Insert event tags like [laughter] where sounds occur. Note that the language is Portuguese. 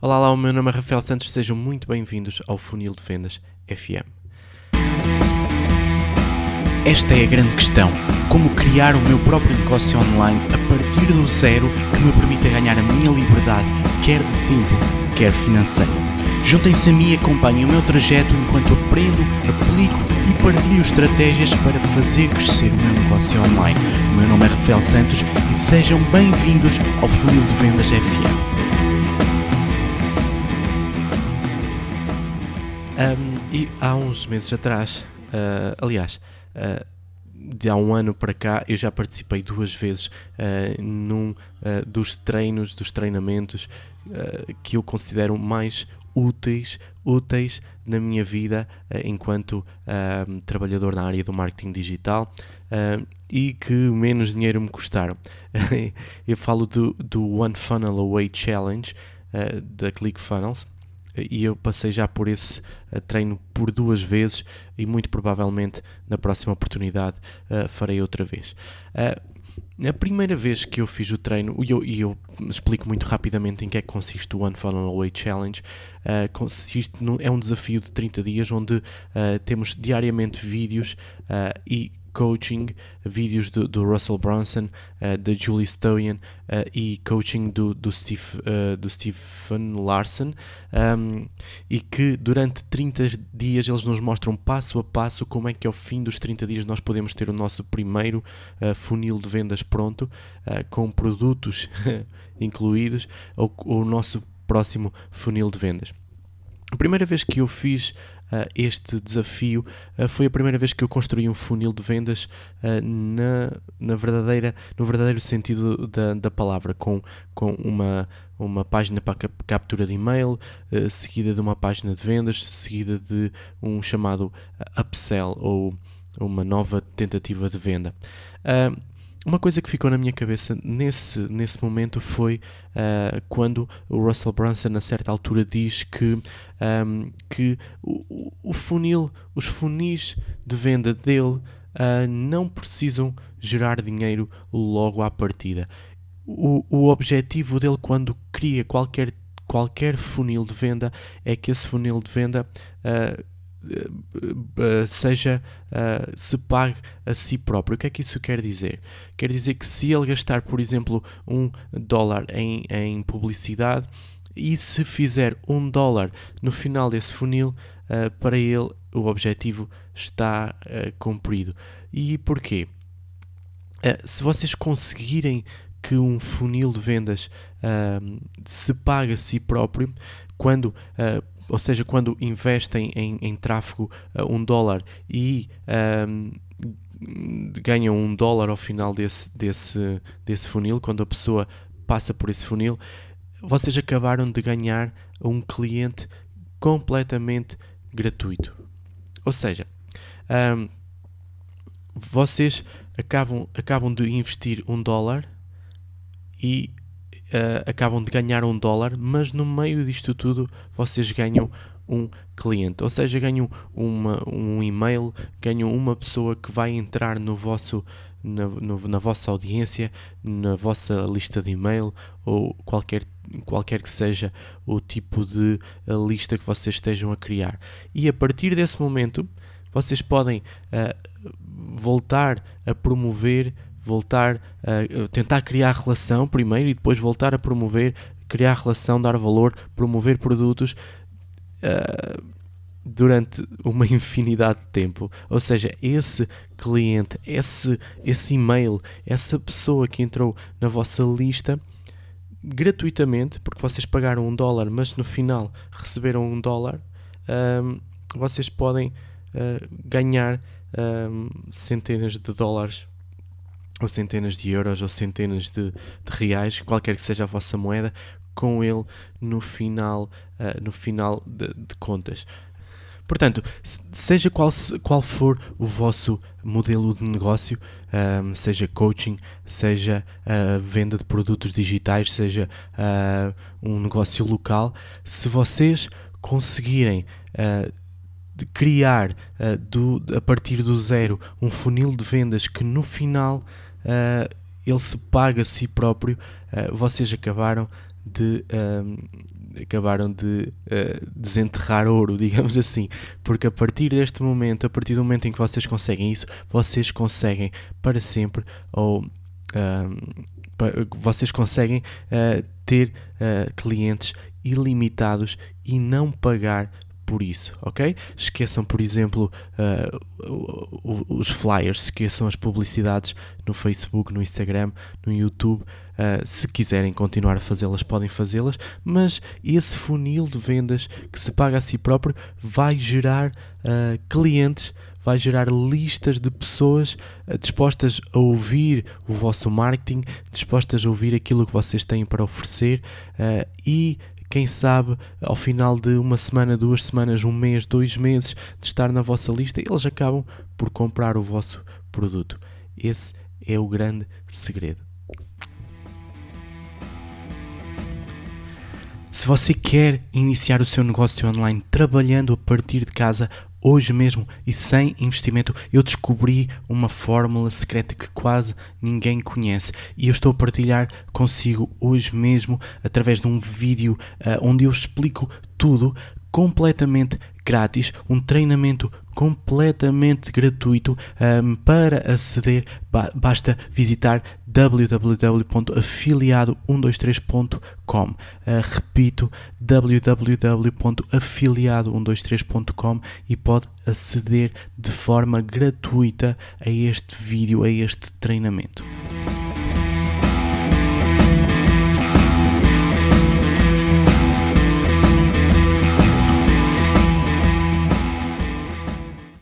Olá lá, o meu nome é Rafael Santos, sejam muito bem-vindos ao Funil de Vendas FM. Esta é a grande questão: como criar o meu próprio negócio online a partir do zero que me permita ganhar a minha liberdade, quer de tempo, quer financeira. Juntem-se a mim e acompanhem o meu trajeto enquanto aprendo, aplico e partilho estratégias para fazer crescer o meu negócio online. O meu nome é Rafael Santos e sejam bem-vindos ao Funil de Vendas FM. Um, e há uns meses atrás, uh, aliás, uh, de há um ano para cá, eu já participei duas vezes uh, num dos treinos, dos treinamentos que eu considero mais úteis, úteis na minha vida enquanto trabalhador na área do marketing digital e que menos dinheiro me custaram. [laughs] eu falo do, do One Funnel Away Challenge da ClickFunnels e eu passei já por esse uh, treino por duas vezes e muito provavelmente na próxima oportunidade uh, farei outra vez. Uh, a primeira vez que eu fiz o treino, e eu, eu explico muito rapidamente em que é que consiste o One Funnel Away Challenge, uh, consiste é um desafio de 30 dias onde uh, temos diariamente vídeos uh, e coaching, vídeos do, do Russell Brunson, uh, da Julie Stoyan uh, e coaching do, do, Steve, uh, do Stephen Larson um, e que durante 30 dias eles nos mostram passo a passo como é que ao fim dos 30 dias nós podemos ter o nosso primeiro funil de vendas pronto, com produtos [laughs] incluídos, ou o nosso próximo funil de vendas. A primeira vez que eu fiz este desafio foi a primeira vez que eu construí um funil de vendas na, na verdadeira, no verdadeiro sentido da, da palavra, com, com uma, uma página para captura de e-mail, seguida de uma página de vendas, seguida de um chamado upsell ou uma nova tentativa de venda. Uh, uma coisa que ficou na minha cabeça nesse, nesse momento foi uh, quando o Russell Brunson, a certa altura, diz que, um, que o, o, funil, os funis de venda dele uh, não precisam gerar dinheiro logo à partida. O, o objetivo dele, quando cria qualquer, qualquer funil de venda, é que esse funil de venda. Uh, seja uh, se pague a si próprio. O que é que isso quer dizer? Quer dizer que se ele gastar, por exemplo, um dólar em, em publicidade e se fizer um dólar no final desse funil, uh, para ele o objetivo está cumprido. E porquê? se vocês conseguirem que um funil de vendas uh, se pague a si próprio, quando, uh, ou seja, quando investem em, em tráfego uh, um dólar e ganham um dólar ao final desse, desse, desse funil, quando a pessoa passa por esse funil, vocês acabaram de ganhar um cliente completamente gratuito. Ou seja, um, vocês acabam, acabam de investir um dólar e uh, acabam de ganhar um dólar, mas no meio disto tudo vocês ganham um cliente, ou seja, ganham uma, um e-mail, ganham uma pessoa que vai entrar no vosso na, no, na vossa audiência, na vossa lista de e-mail ou qualquer, qualquer que seja o tipo de lista que vocês estejam a criar. E a partir desse momento, vocês podem uh, voltar a promover voltar a tentar criar relação primeiro e depois voltar a promover, criar relação, dar valor, promover produtos uh, durante uma [laughs] infinidade de tempo. Ou seja, esse cliente, esse, esse e-mail, essa pessoa que entrou na vossa lista gratuitamente, porque vocês pagaram um dólar, mas no final receberam um dólar, um, vocês podem uh, ganhar um, centenas de dólares ou centenas de euros ou centenas de, de, reais, qualquer que seja a vossa moeda, com ele no final, uh, no final de, de, contas. Portanto, seja qual, qual for o vosso modelo de negócio, um, seja coaching, seja uh, venda de produtos digitais, seja uh, um negócio local, se vocês conseguirem uh, criar do, a partir do zero um funil de vendas que no final uh, ele se paga a si próprio, uh, vocês acabaram de, uh, acabaram de uh, desenterrar ouro, [laughs] digamos assim, porque a partir deste momento, a partir do momento em que vocês conseguem isso, vocês conseguem para sempre ou vocês conseguem uh, ter uh, clientes ilimitados e não pagar por isso, ok? Esqueçam, por exemplo, uh, os flyers, esqueçam as publicidades no Facebook, no Instagram, no YouTube. Uh, se quiserem continuar a fazê-las, podem fazê-las, mas esse funil de vendas que se paga a si próprio vai gerar uh, clientes vai gerar listas de pessoas dispostas a ouvir o vosso marketing, dispostas a ouvir aquilo que vocês têm para oferecer uh, e quem sabe ao final de uma semana, duas semanas, um mês, dois meses de estar na vossa lista, eles acabam por comprar o vosso produto. Esse é o grande segredo. Se você quer iniciar o seu negócio online trabalhando a partir de casa, hoje mesmo e sem investimento, eu descobri uma fórmula secreta que quase ninguém conhece. E eu estou a partilhar consigo hoje mesmo através de um vídeo uh, onde eu explico tudo completamente grátis, um treinamento completamente gratuito um, para aceder ba basta visitar www.afiliado123.com uh, repito www.afiliado123.com e pode aceder de forma gratuita a este vídeo, a este treinamento